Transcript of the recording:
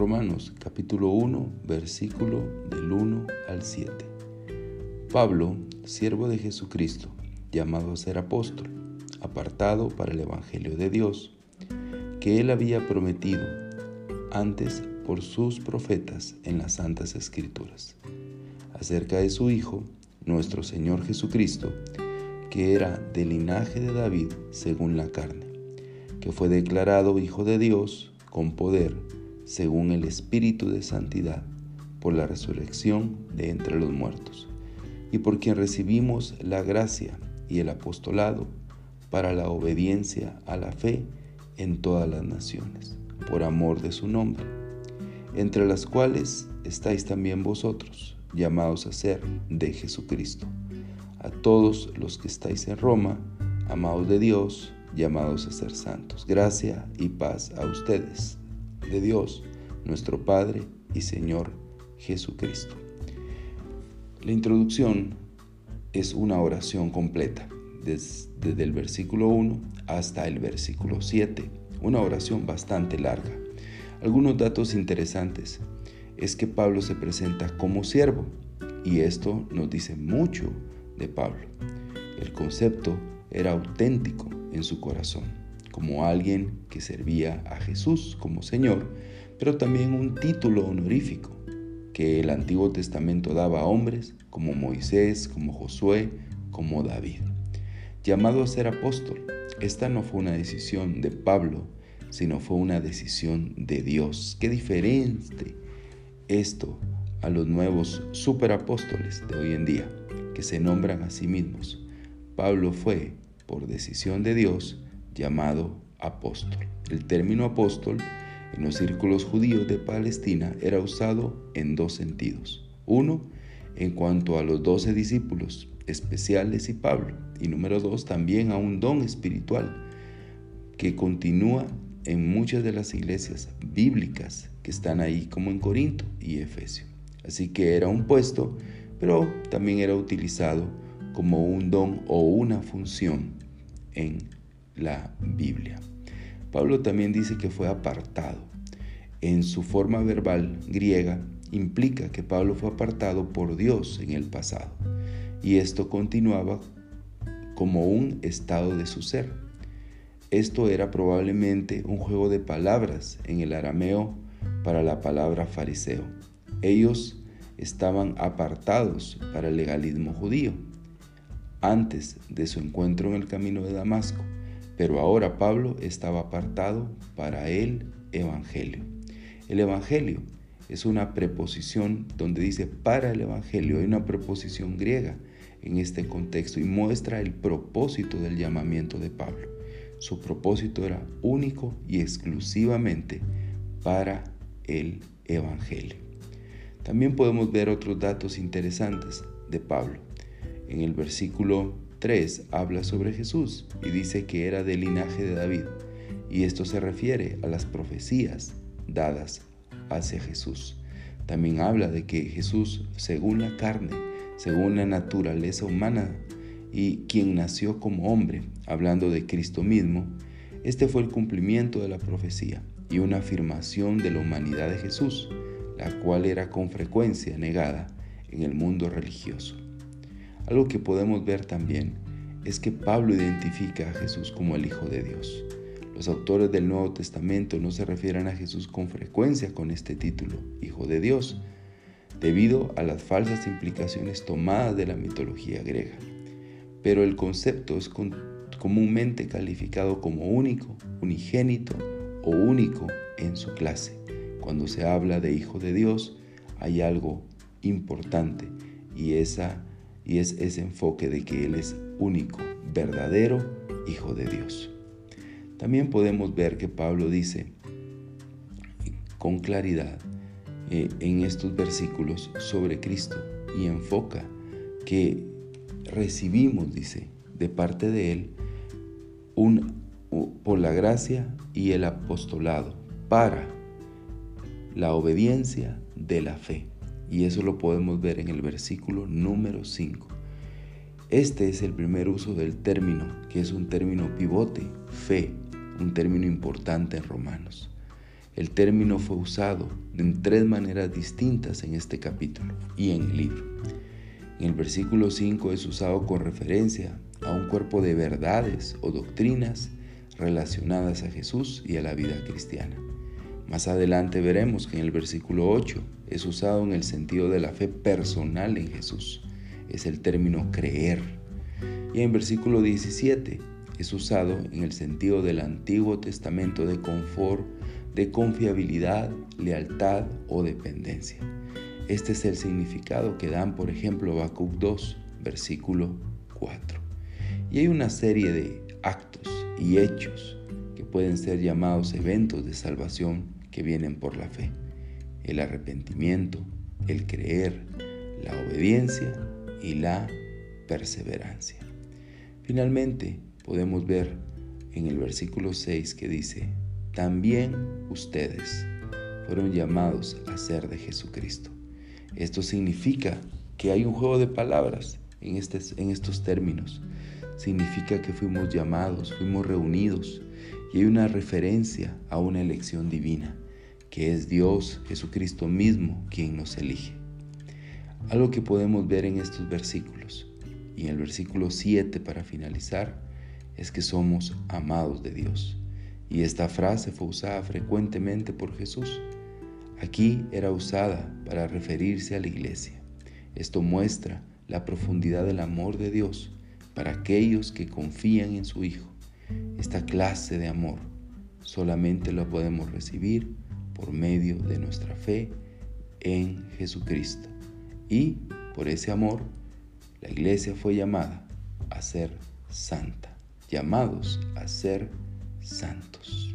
Romanos capítulo 1, versículo del 1 al 7. Pablo, siervo de Jesucristo, llamado a ser apóstol, apartado para el Evangelio de Dios, que él había prometido antes por sus profetas en las Santas Escrituras, acerca de su Hijo, nuestro Señor Jesucristo, que era del linaje de David según la carne, que fue declarado Hijo de Dios con poder según el Espíritu de Santidad, por la resurrección de entre los muertos, y por quien recibimos la gracia y el apostolado para la obediencia a la fe en todas las naciones, por amor de su nombre, entre las cuales estáis también vosotros, llamados a ser de Jesucristo. A todos los que estáis en Roma, amados de Dios, llamados a ser santos. Gracia y paz a ustedes de Dios, nuestro Padre y Señor Jesucristo. La introducción es una oración completa, desde, el versículo 1 hasta el versículo 7, una oración bastante larga. Algunos datos interesantes es que Pablo se presenta como siervo y esto nos dice mucho de Pablo. El concepto era auténtico en su corazón como alguien que servía a Jesús como Señor, pero también un título honorífico que el Antiguo Testamento daba a hombres como Moisés, como Josué, como David. Llamado a ser apóstol, esta no fue una decisión de Pablo, sino fue una decisión de Dios. Qué diferente esto a los nuevos superapóstoles de hoy en día, que se nombran a sí mismos. Pablo fue, por decisión de Dios, llamado apóstol. El término apóstol en los círculos judíos de Palestina era usado en dos sentidos. Uno, en cuanto a los doce discípulos especiales y Pablo. Y número dos, también a un don espiritual que continúa en muchas de las iglesias bíblicas que están ahí como en Corinto y Efesio. Así que era un puesto, pero también era utilizado como un don o una función en la Biblia. Pablo también dice que fue apartado. En su forma verbal griega implica que Pablo fue apartado por Dios en el pasado y esto continuaba como un estado de su ser. Esto era probablemente un juego de palabras en el arameo para la palabra fariseo. Ellos estaban apartados para el legalismo judío antes de su encuentro en el camino de Damasco pero ahora Pablo estaba apartado para el Evangelio. El Evangelio es una preposición donde dice para el Evangelio. Hay una preposición griega en este contexto y muestra el propósito del llamamiento de Pablo. Su propósito era único y exclusivamente para el Evangelio. También podemos ver otros datos interesantes de Pablo. En el versículo 3 habla sobre Jesús y dice que era del linaje de David. Y esto se refiere a las profecías dadas hacia Jesús. También habla de que Jesús, según la carne, según la naturaleza humana y quien nació como hombre, hablando de Cristo mismo, este fue el cumplimiento de la profecía y una afirmación de la humanidad de Jesús, la cual era con frecuencia negada en el mundo religioso. Algo que podemos ver también es que Pablo identifica a Jesús como el Hijo de Dios. Los autores del Nuevo Testamento no se refieren a Jesús con frecuencia con este título, Hijo de Dios, debido a las falsas implicaciones tomadas de la mitología griega. Pero el concepto es comúnmente calificado como único, unigénito o único en su clase. Cuando se habla de Hijo de Dios, hay algo importante y esa y es ese enfoque de que Él es único, verdadero Hijo de Dios. También podemos ver que Pablo dice con claridad eh, en estos versículos sobre Cristo y enfoca que recibimos, dice, de parte de Él, un, por la gracia y el apostolado para la obediencia de la fe. Y eso lo podemos ver en el versículo número 5. Este es el primer uso del término, que es un término pivote, fe, un término importante en Romanos. El término fue usado en tres maneras distintas en este capítulo y en el libro. En el versículo 5 es usado con referencia a un cuerpo de verdades o doctrinas relacionadas a Jesús y a la vida cristiana. Más adelante veremos que en el versículo 8 es usado en el sentido de la fe personal en Jesús. Es el término creer. Y en versículo 17 es usado en el sentido del Antiguo Testamento de confort, de confiabilidad, lealtad o dependencia. Este es el significado que dan, por ejemplo, Habacuc 2, versículo 4. Y hay una serie de actos y hechos que pueden ser llamados eventos de salvación que vienen por la fe. El arrepentimiento, el creer, la obediencia y la perseverancia. Finalmente, podemos ver en el versículo 6 que dice, también ustedes fueron llamados a ser de Jesucristo. Esto significa que hay un juego de palabras en, en estos términos. Significa que fuimos llamados, fuimos reunidos y hay una referencia a una elección divina, que es Dios, Jesucristo mismo, quien nos elige. Algo que podemos ver en estos versículos y en el versículo 7 para finalizar es que somos amados de Dios. Y esta frase fue usada frecuentemente por Jesús. Aquí era usada para referirse a la iglesia. Esto muestra la profundidad del amor de Dios para aquellos que confían en su Hijo. Esta clase de amor solamente la podemos recibir por medio de nuestra fe en Jesucristo. Y por ese amor, la iglesia fue llamada a ser santa, llamados a ser santos.